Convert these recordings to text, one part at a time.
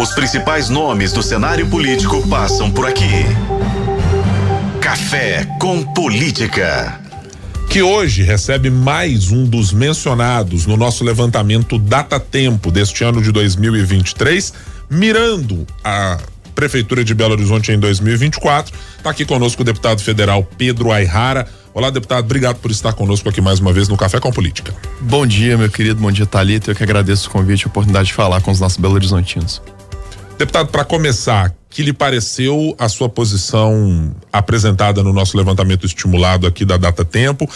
Os principais nomes do cenário político passam por aqui. Café com Política. Que hoje recebe mais um dos mencionados no nosso levantamento Data Tempo deste ano de 2023, mirando a Prefeitura de Belo Horizonte em 2024. Está aqui conosco o deputado federal Pedro Ayrara. Olá, deputado, obrigado por estar conosco aqui mais uma vez no Café com Política. Bom dia, meu querido, bom dia, Thalita. Eu que agradeço o convite e a oportunidade de falar com os nossos Belo Horizontinos. Deputado, para começar, que lhe pareceu a sua posição apresentada no nosso levantamento estimulado aqui da Data Tempo?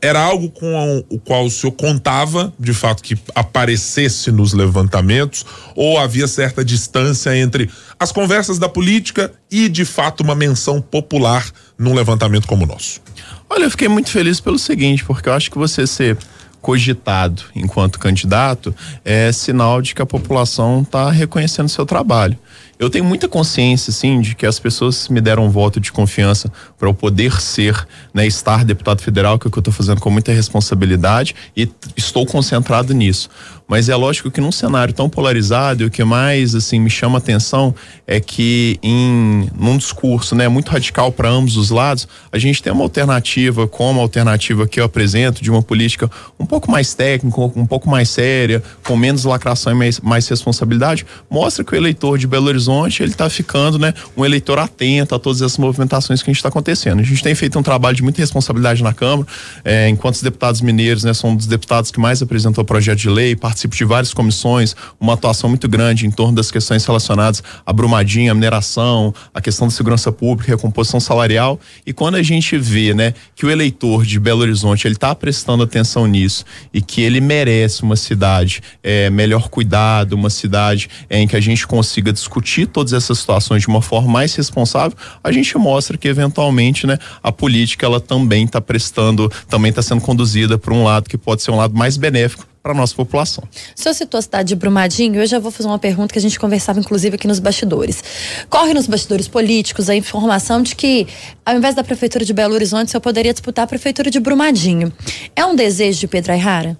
Era algo com o qual o senhor contava, de fato, que aparecesse nos levantamentos, ou havia certa distância entre as conversas da política e, de fato, uma menção popular num levantamento como o nosso? Olha, eu fiquei muito feliz pelo seguinte, porque eu acho que você ser cogitado enquanto candidato é sinal de que a população está reconhecendo seu trabalho. Eu tenho muita consciência, sim, de que as pessoas me deram um voto de confiança para eu poder ser, né, estar deputado federal, que é o que eu estou fazendo com muita responsabilidade e estou concentrado nisso. Mas é lógico que num cenário tão polarizado, o que mais assim me chama atenção é que em num discurso, né, muito radical para ambos os lados, a gente tem uma alternativa, como a alternativa que eu apresento de uma política um pouco mais técnica, um pouco mais séria, com menos lacração e mais, mais responsabilidade, mostra que o eleitor de Belo Horizonte ele está ficando, né, um eleitor atento a todas essas movimentações que a gente está acontecendo. A gente tem feito um trabalho de muita responsabilidade na Câmara, é, enquanto os deputados mineiros, né, são um dos deputados que mais apresentou projeto de lei, participo de várias comissões, uma atuação muito grande em torno das questões relacionadas à brumadinha, à mineração, a questão da segurança pública, recomposição salarial. E quando a gente vê, né, que o eleitor de Belo Horizonte ele está prestando atenção nisso e que ele merece uma cidade é, melhor cuidada, uma cidade é, em que a gente consiga discutir todas essas situações de uma forma mais responsável, a gente mostra que eventualmente, né, a política ela também está prestando, também está sendo conduzida por um lado que pode ser um lado mais benéfico para nossa população. O senhor citou a cidade de Brumadinho, eu já vou fazer uma pergunta que a gente conversava inclusive aqui nos bastidores. Corre nos bastidores políticos a informação de que, ao invés da Prefeitura de Belo Horizonte, o senhor poderia disputar a Prefeitura de Brumadinho. É um desejo de Pedro Ayrara?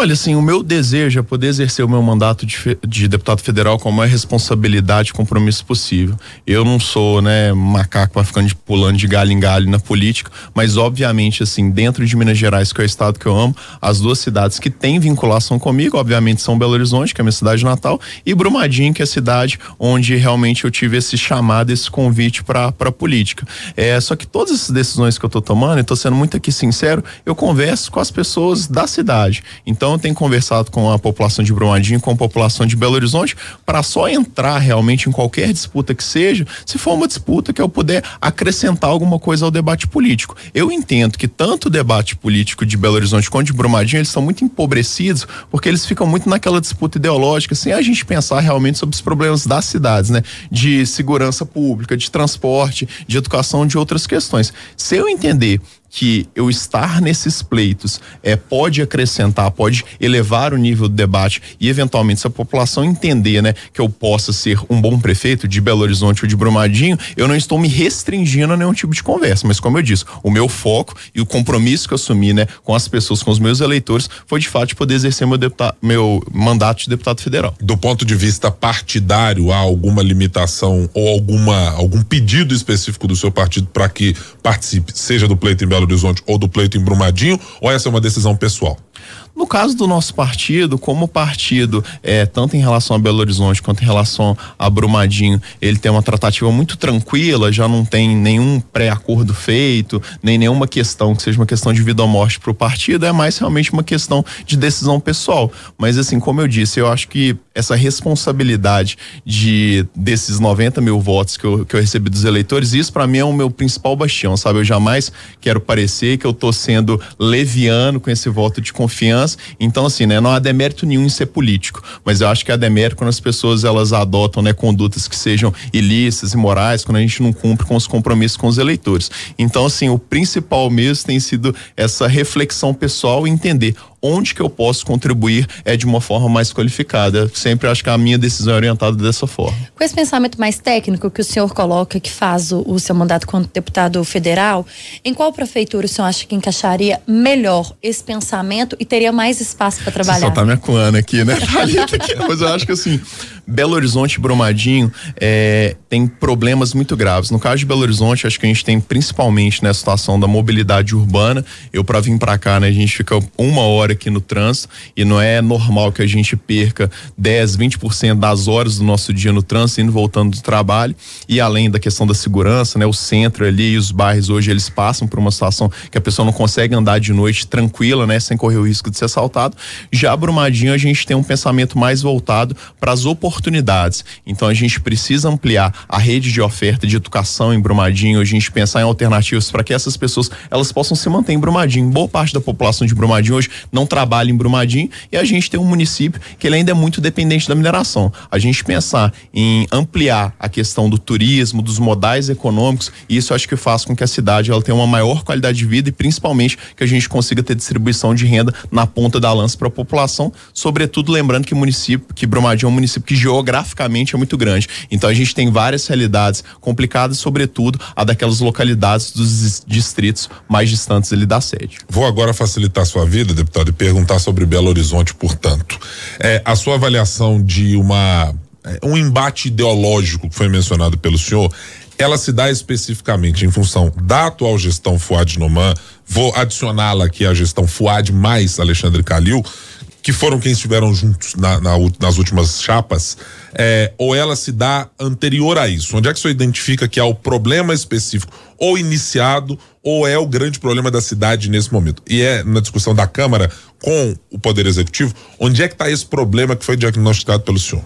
Olha, assim, o meu desejo é poder exercer o meu mandato de, de, deputado federal com a maior responsabilidade e compromisso possível. Eu não sou, né, macaco para ficar pulando de galho em galho na política, mas obviamente, assim, dentro de Minas Gerais, que é o estado que eu amo, as duas cidades que têm vinculação comigo, obviamente, são Belo Horizonte, que é a minha cidade natal, e Brumadinho, que é a cidade onde realmente eu tive esse chamado, esse convite para a política. É, só que todas essas decisões que eu tô tomando, e tô sendo muito aqui sincero, eu converso com as pessoas da cidade. Então, então, tenho conversado com a população de Brumadinho, com a população de Belo Horizonte, para só entrar realmente em qualquer disputa que seja, se for uma disputa que eu puder acrescentar alguma coisa ao debate político. Eu entendo que tanto o debate político de Belo Horizonte quanto de Brumadinho, eles são muito empobrecidos, porque eles ficam muito naquela disputa ideológica, sem a gente pensar realmente sobre os problemas das cidades, né? De segurança pública, de transporte, de educação, de outras questões. Se eu entender que eu estar nesses pleitos é, pode acrescentar, pode elevar o nível do debate e eventualmente se a população entender, né, que eu possa ser um bom prefeito de Belo Horizonte ou de Brumadinho, eu não estou me restringindo a nenhum tipo de conversa, mas como eu disse, o meu foco e o compromisso que eu assumi, né, com as pessoas, com os meus eleitores, foi de fato de poder exercer meu, deputado, meu mandato de deputado federal. Do ponto de vista partidário, há alguma limitação ou alguma algum pedido específico do seu partido para que participe, seja do pleito em Belo Belo Horizonte ou do pleito em Brumadinho, ou essa é uma decisão pessoal? No caso do nosso partido, como partido, é, tanto em relação a Belo Horizonte quanto em relação a Brumadinho, ele tem uma tratativa muito tranquila, já não tem nenhum pré-acordo feito, nem nenhuma questão que seja uma questão de vida ou morte para o partido, é mais realmente uma questão de decisão pessoal. Mas assim, como eu disse, eu acho que essa responsabilidade de desses 90 mil votos que eu, que eu recebi dos eleitores, isso para mim é o meu principal bastião, sabe? Eu jamais quero parecer que eu tô sendo leviano com esse voto de confiança então, assim, né, não há demérito nenhum em ser político, mas eu acho que há demérito quando as pessoas elas adotam, né, condutas que sejam ilícitas, imorais, quando a gente não cumpre com os compromissos com os eleitores. Então, assim, o principal mesmo tem sido essa reflexão pessoal e entender onde que eu posso contribuir é de uma forma mais qualificada. Sempre acho que a minha decisão é orientada dessa forma. Com esse pensamento mais técnico que o senhor coloca, que faz o, o seu mandato como deputado federal, em qual prefeitura o senhor acha que encaixaria melhor esse pensamento e teria mais espaço para trabalhar? Você só tá me acuando aqui, né? mas eu acho que assim, Belo Horizonte e Brumadinho é, tem problemas muito graves. No caso de Belo Horizonte, acho que a gente tem principalmente na né, situação da mobilidade urbana. Eu para vir para cá, né, a gente fica uma hora aqui no trânsito e não é normal que a gente perca 10, 20% das horas do nosso dia no trânsito indo voltando do trabalho. E além da questão da segurança, né, o centro ali e os bairros hoje eles passam por uma situação que a pessoa não consegue andar de noite tranquila, né, sem correr o risco de ser assaltado. Já Brumadinho a gente tem um pensamento mais voltado para as oportunidades. Então a gente precisa ampliar a rede de oferta de educação em Brumadinho, a gente pensar em alternativas para que essas pessoas elas possam se manter em Brumadinho. Boa parte da população de Brumadinho hoje não trabalha em Brumadinho e a gente tem um município que ele ainda é muito dependente da mineração. A gente pensar em ampliar a questão do turismo, dos modais econômicos, isso acho que faz com que a cidade ela tenha uma maior qualidade de vida e principalmente que a gente consiga ter distribuição de renda na ponta da lança para a população, sobretudo lembrando que município, que Brumadinho é um município que geograficamente é muito grande. Então a gente tem várias realidades complicadas, sobretudo a daquelas localidades dos distritos mais distantes ali da sede. Vou agora facilitar a sua vida, deputado, e perguntar sobre Belo Horizonte, portanto. É, a sua avaliação de uma é, um embate ideológico que foi mencionado pelo senhor, ela se dá especificamente em função da atual gestão Fuad Noman, vou adicioná-la aqui à gestão Fuad mais Alexandre Calil, que foram quem estiveram juntos na, na, nas últimas chapas, é, ou ela se dá anterior a isso? Onde é que você identifica que há o problema específico, ou iniciado, ou é o grande problema da cidade nesse momento? E é na discussão da Câmara com o Poder Executivo, onde é que está esse problema que foi diagnosticado pelo senhor?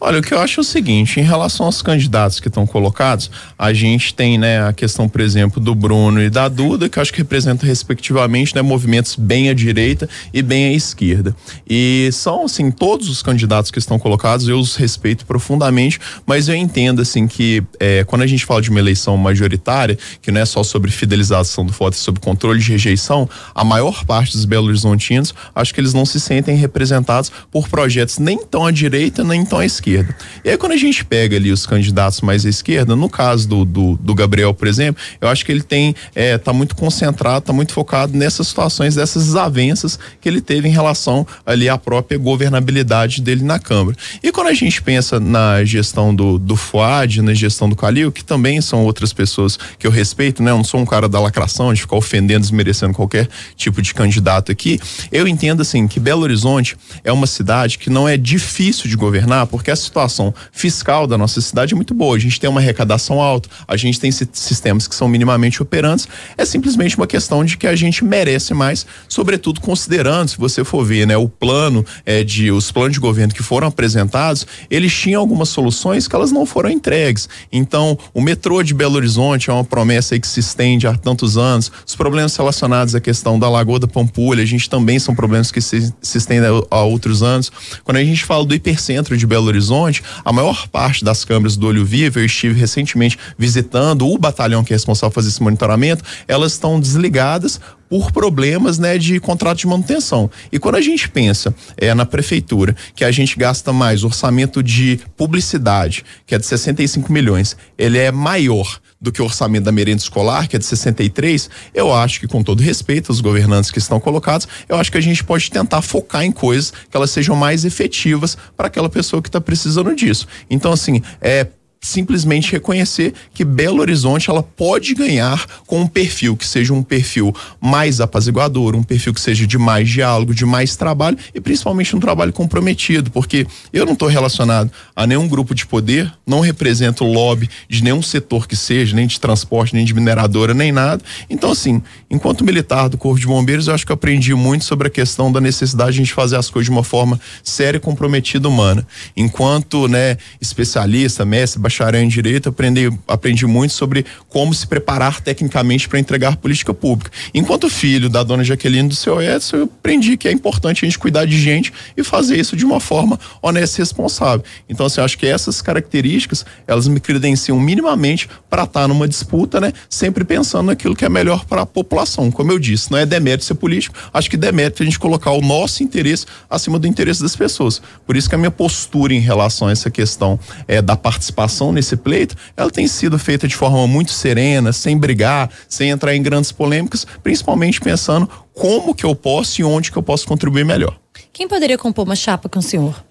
Olha, o que eu acho é o seguinte, em relação aos candidatos que estão colocados, a gente tem, né, a questão, por exemplo, do Bruno e da Duda, que eu acho que representam respectivamente, né, movimentos bem à direita e bem à esquerda. E são, assim, todos os candidatos que estão colocados, eu os respeito profundamente, mas eu entendo, assim, que é, quando a gente fala de uma eleição majoritária, que não é só sobre fidelização do voto, é sobre controle de rejeição, a maior parte dos Belo Horizontinos, acho que eles não se sentem representados por projetos nem tão à direita, nem tão à esquerda esquerda. E aí, quando a gente pega ali os candidatos mais à esquerda, no caso do, do, do Gabriel, por exemplo, eu acho que ele tem, é, tá muito concentrado, tá muito focado nessas situações, dessas desavenças que ele teve em relação ali à própria governabilidade dele na Câmara. E quando a gente pensa na gestão do, do FUAD, na gestão do Calil, que também são outras pessoas que eu respeito, né? Eu não sou um cara da lacração, de ficar ofendendo, desmerecendo qualquer tipo de candidato aqui. Eu entendo, assim, que Belo Horizonte é uma cidade que não é difícil de governar, porque a situação fiscal da nossa cidade é muito boa. A gente tem uma arrecadação alta, a gente tem sistemas que são minimamente operantes. É simplesmente uma questão de que a gente merece mais, sobretudo considerando, se você for ver, né, o plano é, de os planos de governo que foram apresentados, eles tinham algumas soluções que elas não foram entregues. Então, o metrô de Belo Horizonte é uma promessa aí que se estende há tantos anos. Os problemas relacionados à questão da Lagoa da Pampulha, a gente também são problemas que se, se estendem há, outros anos. Quando a gente fala do hipercentro de Belo Horizonte Horizonte, a maior parte das câmeras do Olho Vivo, eu estive recentemente visitando o batalhão que é responsável por fazer esse monitoramento, elas estão desligadas por problemas né, de contrato de manutenção. E quando a gente pensa é, na prefeitura que a gente gasta mais orçamento de publicidade, que é de 65 milhões, ele é maior do que o orçamento da merenda escolar, que é de 63, eu acho que, com todo respeito aos governantes que estão colocados, eu acho que a gente pode tentar focar em coisas que elas sejam mais efetivas para aquela pessoa que está precisando disso. Então, assim, é simplesmente reconhecer que Belo Horizonte ela pode ganhar com um perfil que seja um perfil mais apaziguador, um perfil que seja de mais diálogo, de mais trabalho e principalmente um trabalho comprometido, porque eu não estou relacionado a nenhum grupo de poder, não represento lobby de nenhum setor que seja, nem de transporte, nem de mineradora, nem nada. Então assim, enquanto militar do Corpo de Bombeiros, eu acho que eu aprendi muito sobre a questão da necessidade de a gente fazer as coisas de uma forma séria e comprometida humana. Enquanto, né, especialista, mestre, bacharel em direito, aprendi, aprendi muito sobre como se preparar tecnicamente para entregar política pública. Enquanto filho da dona Jaqueline do seu Edson, eu aprendi que é importante a gente cuidar de gente e fazer isso de uma forma honesta e responsável. Então, assim, eu acho que essas características, elas me credenciam minimamente para estar tá numa disputa, né? Sempre pensando naquilo que é melhor para a população. Como eu disse, não é demérito ser político, acho que demérito é a gente colocar o nosso interesse acima do interesse das pessoas. Por isso que a minha postura em relação a essa questão é da participação participação nesse pleito, ela tem sido feita de forma muito serena, sem brigar, sem entrar em grandes polêmicas, principalmente pensando como que eu posso e onde que eu posso contribuir melhor. Quem poderia compor uma chapa com o senhor?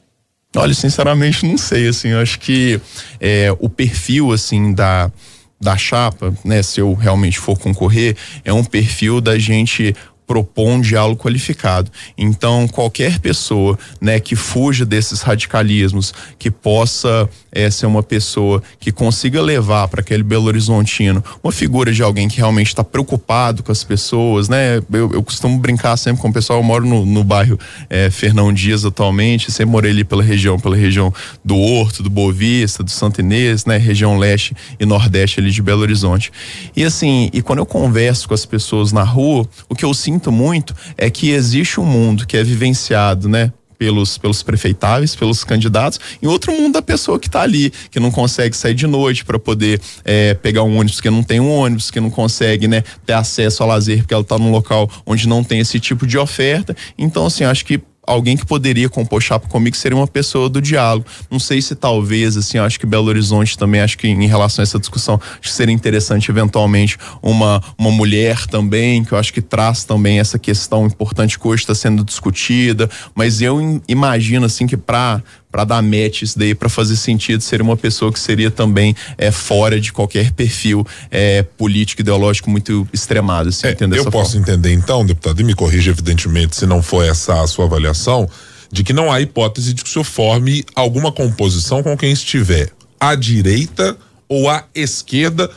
Olha, sinceramente não sei, assim, eu acho que é, o perfil, assim, da, da chapa, né, se eu realmente for concorrer, é um perfil da gente propor um diálogo qualificado. Então, qualquer pessoa, né, que fuja desses radicalismos, que possa é, ser uma pessoa que consiga levar para aquele Belo Horizontino uma figura de alguém que realmente está preocupado com as pessoas, né? Eu, eu, costumo brincar sempre com o pessoal, eu moro no, no bairro é, Fernão Dias atualmente, sempre morei ali pela região, pela região do Horto, do Bovista, do Santo Inês, né? Região leste e nordeste ali de Belo Horizonte. E assim, e quando eu converso com as pessoas na rua, o que eu sinto muito é que existe um mundo que é vivenciado, né? pelos, pelos prefeitáveis, pelos candidatos, e outro mundo da pessoa que está ali, que não consegue sair de noite para poder é, pegar um ônibus, que não tem um ônibus, que não consegue né, ter acesso ao lazer, porque ela está num local onde não tem esse tipo de oferta. Então, assim, acho que alguém que poderia compor chapa comigo seria uma pessoa do diálogo. Não sei se talvez, assim, acho que Belo Horizonte também, acho que em relação a essa discussão, acho que seria interessante eventualmente uma, uma mulher também, que eu acho que traz também essa questão importante que hoje está sendo discutida, mas eu imagino, assim, que para para dar match isso daí, para fazer sentido, seria uma pessoa que seria também é, fora de qualquer perfil é, político, ideológico muito extremado. Assim, é, eu posso forma. entender então, deputado, e me corrija evidentemente se não for essa a sua avaliação, de que não há hipótese de que o senhor forme alguma composição com quem estiver à direita ou à esquerda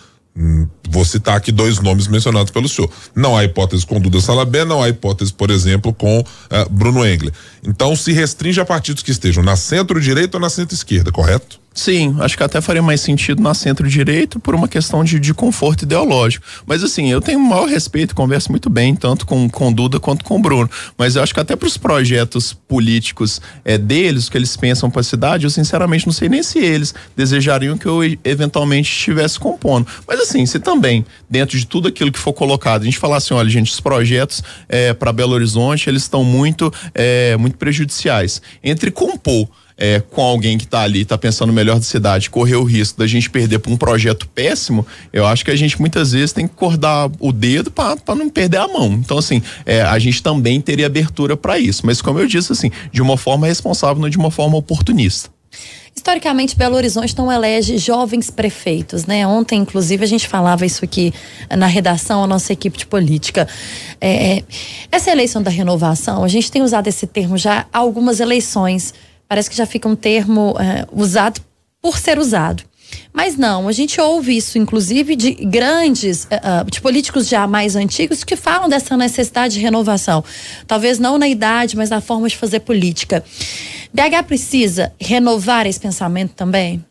vou citar aqui dois nomes mencionados pelo senhor. Não há hipótese com Duda Salabé, não há hipótese, por exemplo, com uh, Bruno Engler. Então se restringe a partidos que estejam na centro-direita ou na centro-esquerda, correto? Sim, acho que até faria mais sentido na centro-direita por uma questão de, de conforto ideológico. Mas assim, eu tenho o maior respeito, converso muito bem, tanto com, com Duda quanto com Bruno. Mas eu acho que até para os projetos políticos é, deles, que eles pensam para a cidade, eu sinceramente não sei nem se eles desejariam que eu eventualmente estivesse compondo. Mas assim, se também, dentro de tudo aquilo que for colocado, a gente falar assim, olha, gente, os projetos é, para Belo Horizonte, eles estão muito, é, muito prejudiciais. Entre compor é, com alguém que está ali, está pensando melhor da cidade, correr o risco da gente perder por um projeto péssimo, eu acho que a gente muitas vezes tem que acordar o dedo para não perder a mão. Então, assim, é, a gente também teria abertura para isso. Mas, como eu disse, assim, de uma forma responsável, não de uma forma oportunista. Historicamente, Belo Horizonte não elege jovens prefeitos, né? Ontem, inclusive, a gente falava isso aqui na redação, a nossa equipe de política. É, essa eleição da renovação, a gente tem usado esse termo já há algumas eleições Parece que já fica um termo é, usado por ser usado. Mas não, a gente ouve isso, inclusive, de grandes, uh, de políticos já mais antigos que falam dessa necessidade de renovação. Talvez não na idade, mas na forma de fazer política. BH precisa renovar esse pensamento também?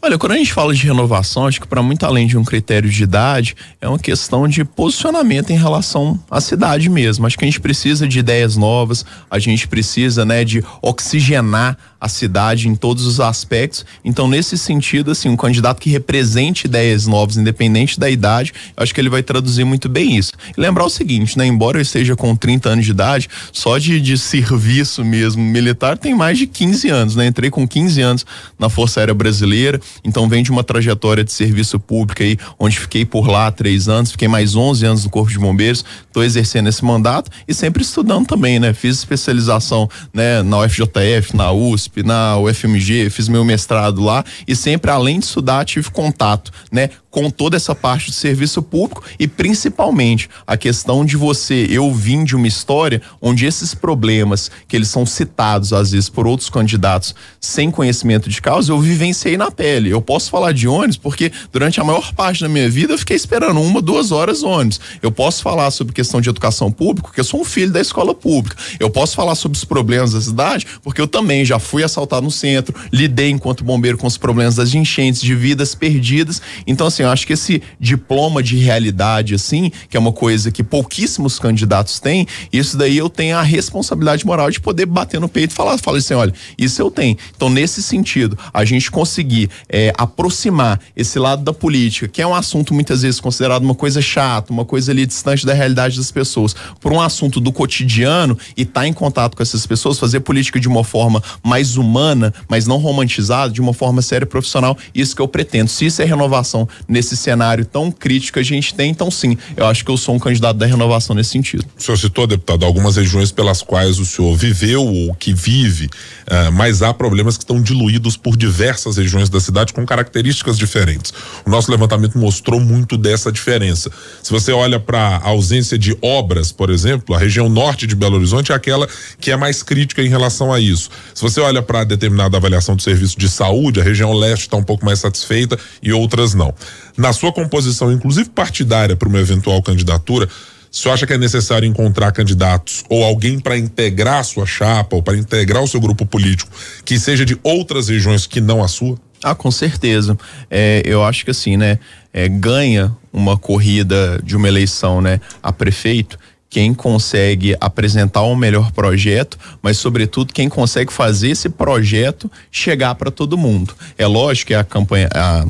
Olha, quando a gente fala de renovação, acho que para muito além de um critério de idade, é uma questão de posicionamento em relação à cidade mesmo. Acho que a gente precisa de ideias novas, a gente precisa, né, de oxigenar a cidade em todos os aspectos. Então, nesse sentido, assim, um candidato que represente ideias novas, independente da idade, acho que ele vai traduzir muito bem isso. E lembrar o seguinte, né? Embora eu esteja com 30 anos de idade, só de, de serviço mesmo militar tem mais de 15 anos, né? Entrei com 15 anos na Força Aérea Brasileira, então vem de uma trajetória de serviço público aí, onde fiquei por lá três anos, fiquei mais 11 anos no Corpo de Bombeiros, estou exercendo esse mandato e sempre estudando também, né? Fiz especialização, né, na UFJF, na USP, na UFMG, fiz meu mestrado lá e sempre, além de estudar, tive contato, né, com toda essa parte do serviço público e principalmente a questão de você, eu vim de uma história onde esses problemas que eles são citados às vezes por outros candidatos sem conhecimento de causa, eu vivenciei na pele. Eu posso falar de ônibus porque durante a maior parte da minha vida eu fiquei esperando uma, duas horas ônibus. Eu posso falar sobre questão de educação pública porque eu sou um filho da escola pública. Eu posso falar sobre os problemas da cidade porque eu também já fui assaltado no centro, lidei enquanto bombeiro com os problemas das enchentes, de vidas perdidas. Então assim, eu acho que esse diploma de realidade, assim, que é uma coisa que pouquíssimos candidatos têm, isso daí eu tenho a responsabilidade moral de poder bater no peito e falar, falar assim, olha, isso eu tenho. Então, nesse sentido, a gente conseguir é, aproximar esse lado da política, que é um assunto muitas vezes considerado uma coisa chata, uma coisa ali distante da realidade das pessoas, por um assunto do cotidiano e estar tá em contato com essas pessoas, fazer política de uma forma mais humana, mas não romantizada, de uma forma séria e profissional, isso que eu pretendo. Se isso é renovação nesse cenário tão crítico a gente tem. Então, sim, eu acho que eu sou um candidato da renovação nesse sentido. O senhor citou, deputado, algumas regiões pelas quais o senhor viveu ou que vive, uh, mas há problemas que estão diluídos por diversas regiões da cidade com características diferentes. O nosso levantamento mostrou muito dessa diferença. Se você olha para a ausência de obras, por exemplo, a região norte de Belo Horizonte é aquela que é mais crítica em relação a isso. Se você olha para determinada avaliação do serviço de saúde, a região leste está um pouco mais satisfeita e outras não. Na sua composição, inclusive partidária, para uma eventual candidatura, o senhor acha que é necessário encontrar candidatos ou alguém para integrar a sua chapa ou para integrar o seu grupo político que seja de outras regiões que não a sua? Ah, com certeza. É, eu acho que assim, né? É, ganha uma corrida de uma eleição, né? A prefeito quem consegue apresentar um melhor projeto, mas sobretudo quem consegue fazer esse projeto chegar para todo mundo. É lógico que a campanha, a,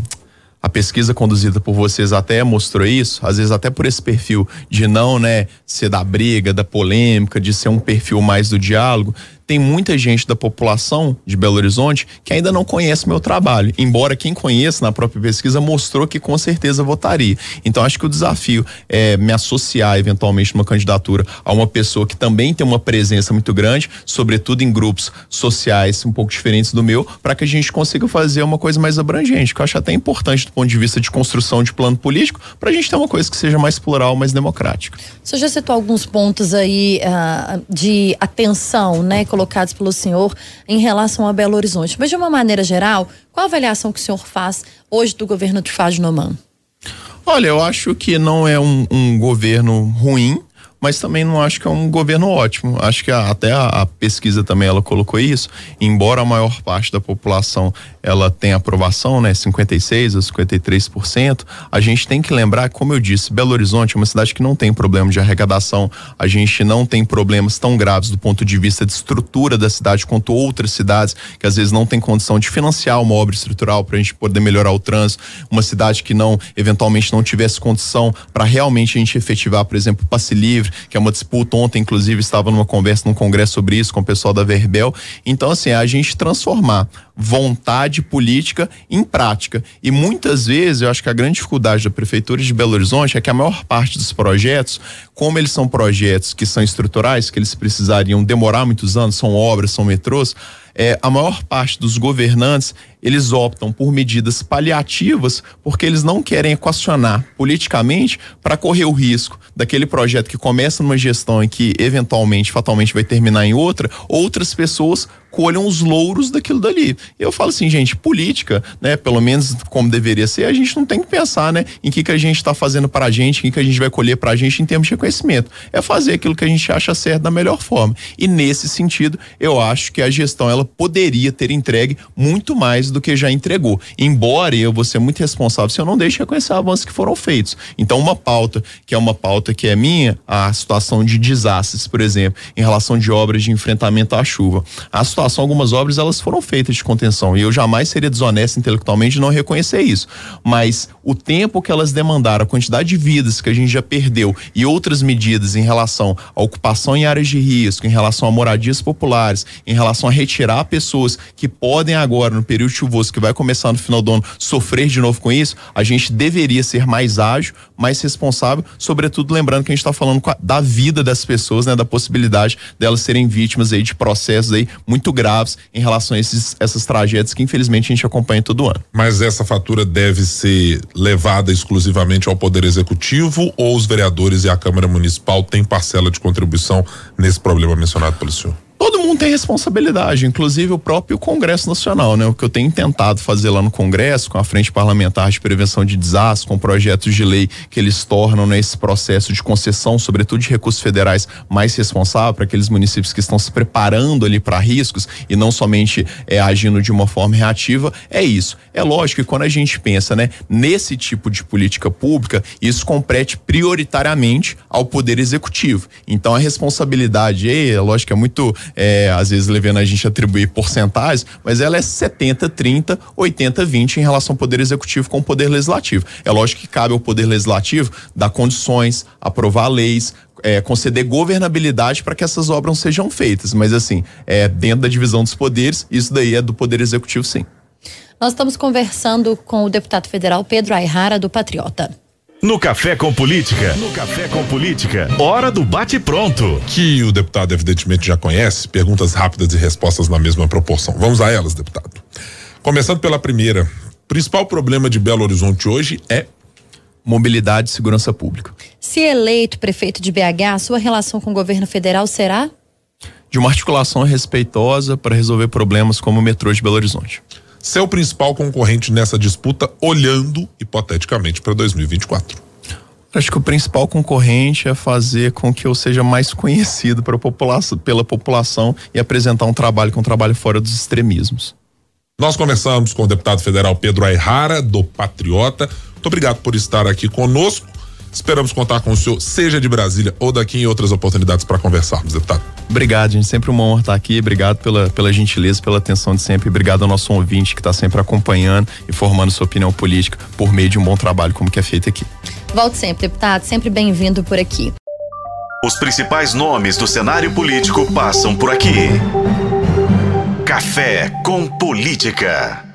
a pesquisa conduzida por vocês até mostrou isso, às vezes até por esse perfil de não, né, ser da briga, da polêmica, de ser um perfil mais do diálogo, tem muita gente da população de Belo Horizonte que ainda não conhece meu trabalho, embora quem conheça na própria pesquisa mostrou que com certeza votaria. Então acho que o desafio é me associar eventualmente numa candidatura a uma pessoa que também tem uma presença muito grande, sobretudo em grupos sociais um pouco diferentes do meu, para que a gente consiga fazer uma coisa mais abrangente, que eu acho até importante do ponto de vista de construção de plano político, para a gente ter uma coisa que seja mais plural, mais democrática. Você já citou alguns pontos aí uh, de atenção, né? Colocados pelo senhor em relação a Belo Horizonte. Mas de uma maneira geral, qual a avaliação que o senhor faz hoje do governo de Fábio Noman? Olha, eu acho que não é um, um governo ruim, mas também não acho que é um governo ótimo. Acho que a, até a, a, pesquisa também ela colocou isso. Embora a maior parte da população ela tenha aprovação, né, 56 a 53%, a gente tem que lembrar, como eu disse, Belo Horizonte é uma cidade que não tem problema de arrecadação. A gente não tem problemas tão graves do ponto de vista de estrutura da cidade quanto outras cidades que às vezes não tem condição de financiar uma obra estrutural para a gente poder melhorar o trânsito. Uma cidade que não eventualmente não tivesse condição para realmente a gente efetivar, por exemplo, passe livre que é uma disputa. Ontem, inclusive, estava numa conversa num congresso sobre isso com o pessoal da Verbel. Então, assim, é a gente transformar vontade política em prática. E muitas vezes, eu acho que a grande dificuldade da Prefeitura de Belo Horizonte é que a maior parte dos projetos, como eles são projetos que são estruturais, que eles precisariam demorar muitos anos, são obras, são metrôs, é, a maior parte dos governantes eles optam por medidas paliativas porque eles não querem equacionar politicamente para correr o risco daquele projeto que começa numa gestão e que eventualmente, fatalmente vai terminar em outra, outras pessoas colham os louros daquilo dali. Eu falo assim, gente, política, né, pelo menos como deveria ser, a gente não tem que pensar, né, em que que a gente está fazendo para a gente, em que que a gente vai colher para a gente em termos de reconhecimento. É fazer aquilo que a gente acha certo da melhor forma. E nesse sentido, eu acho que a gestão ela poderia ter entregue muito mais do que já entregou. Embora eu vou ser muito responsável se eu não deixo reconhecer avanços que foram feitos. Então, uma pauta, que é uma pauta que é minha, a situação de desastres, por exemplo, em relação de obras de enfrentamento à chuva. A situação, algumas obras, elas foram feitas de contenção. E eu jamais seria desonesto intelectualmente de não reconhecer isso. Mas o tempo que elas demandaram, a quantidade de vidas que a gente já perdeu e outras medidas em relação à ocupação em áreas de risco, em relação a moradias populares, em relação a retirar pessoas que podem agora, no período chuvoso que vai começar no final do ano, sofrer de novo com isso, a gente deveria ser mais ágil, mais responsável, sobretudo lembrando que a gente está falando da vida das pessoas, né, da possibilidade delas serem vítimas aí de processos aí muito graves em relação a esses, essas tragédias que infelizmente a gente acompanha todo ano. Mas essa fatura deve ser levada exclusivamente ao Poder Executivo ou os vereadores e a Câmara Municipal têm parcela de contribuição nesse problema mencionado pelo senhor? Todo mundo tem responsabilidade, inclusive o próprio Congresso Nacional, né? O que eu tenho tentado fazer lá no Congresso, com a Frente Parlamentar de Prevenção de Desastres, com projetos de lei que eles tornam nesse né, processo de concessão, sobretudo de recursos federais, mais responsável para aqueles municípios que estão se preparando ali para riscos e não somente é, agindo de uma forma reativa, é isso. É lógico que quando a gente pensa, né, nesse tipo de política pública, isso compete prioritariamente ao Poder Executivo. Então a responsabilidade, é lógico que é muito é, às vezes levando a gente a atribuir porcentagens, mas ela é 70, 30, 80, 20 em relação ao poder executivo com o poder legislativo. É lógico que cabe ao poder legislativo dar condições, aprovar leis, é, conceder governabilidade para que essas obras sejam feitas. Mas assim, é, dentro da divisão dos poderes, isso daí é do poder executivo, sim. Nós estamos conversando com o deputado federal Pedro Ayrara, do Patriota. No Café com Política. No Café com Política. Hora do bate-pronto. Que o deputado evidentemente já conhece, perguntas rápidas e respostas na mesma proporção. Vamos a elas, deputado. Começando pela primeira. Principal problema de Belo Horizonte hoje é mobilidade e segurança pública. Se eleito prefeito de BH, a sua relação com o governo federal será? De uma articulação respeitosa para resolver problemas como o metrô de Belo Horizonte. Seu principal concorrente nessa disputa, olhando hipoteticamente para 2024. Acho que o principal concorrente é fazer com que eu seja mais conhecido população, pela população e apresentar um trabalho com um trabalho fora dos extremismos. Nós conversamos com o deputado federal Pedro Ayrara, do Patriota. Muito obrigado por estar aqui conosco. Esperamos contar com o senhor, seja de Brasília ou daqui em outras oportunidades para conversarmos, deputado. Obrigado, gente. Sempre uma honra estar aqui. Obrigado pela, pela gentileza, pela atenção de sempre. Obrigado ao nosso ouvinte que está sempre acompanhando e formando sua opinião política por meio de um bom trabalho como que é feito aqui. Volte sempre, deputado. Sempre bem-vindo por aqui. Os principais nomes do cenário político passam por aqui. Café com Política.